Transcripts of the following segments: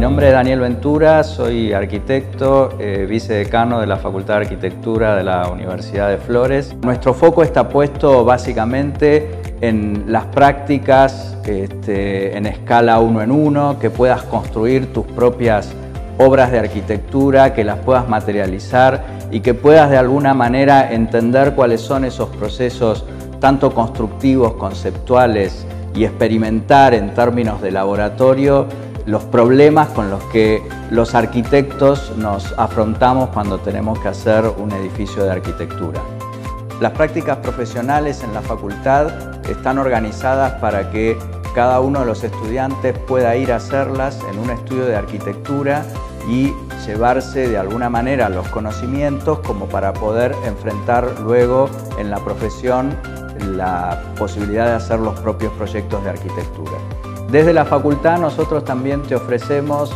nombre es Daniel Ventura, soy arquitecto, eh, vicedecano de la Facultad de Arquitectura de la Universidad de Flores. Nuestro foco está puesto básicamente en las prácticas este, en escala uno en uno, que puedas construir tus propias obras de arquitectura, que las puedas materializar y que puedas de alguna manera entender cuáles son esos procesos tanto constructivos, conceptuales y experimentar en términos de laboratorio los problemas con los que los arquitectos nos afrontamos cuando tenemos que hacer un edificio de arquitectura. Las prácticas profesionales en la facultad están organizadas para que cada uno de los estudiantes pueda ir a hacerlas en un estudio de arquitectura y llevarse de alguna manera los conocimientos como para poder enfrentar luego en la profesión la posibilidad de hacer los propios proyectos de arquitectura. Desde la facultad nosotros también te ofrecemos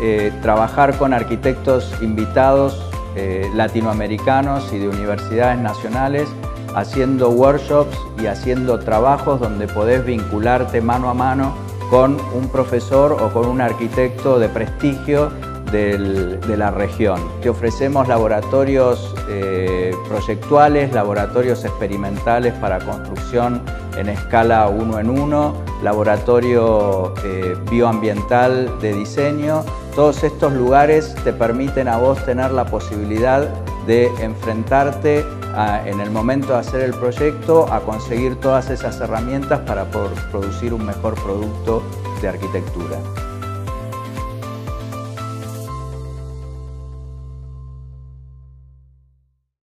eh, trabajar con arquitectos invitados eh, latinoamericanos y de universidades nacionales haciendo workshops y haciendo trabajos donde podés vincularte mano a mano con un profesor o con un arquitecto de prestigio de la región. Te ofrecemos laboratorios eh, proyectuales, laboratorios experimentales para construcción en escala uno en uno, laboratorio eh, bioambiental de diseño. Todos estos lugares te permiten a vos tener la posibilidad de enfrentarte en el momento de hacer el proyecto a conseguir todas esas herramientas para poder producir un mejor producto de arquitectura.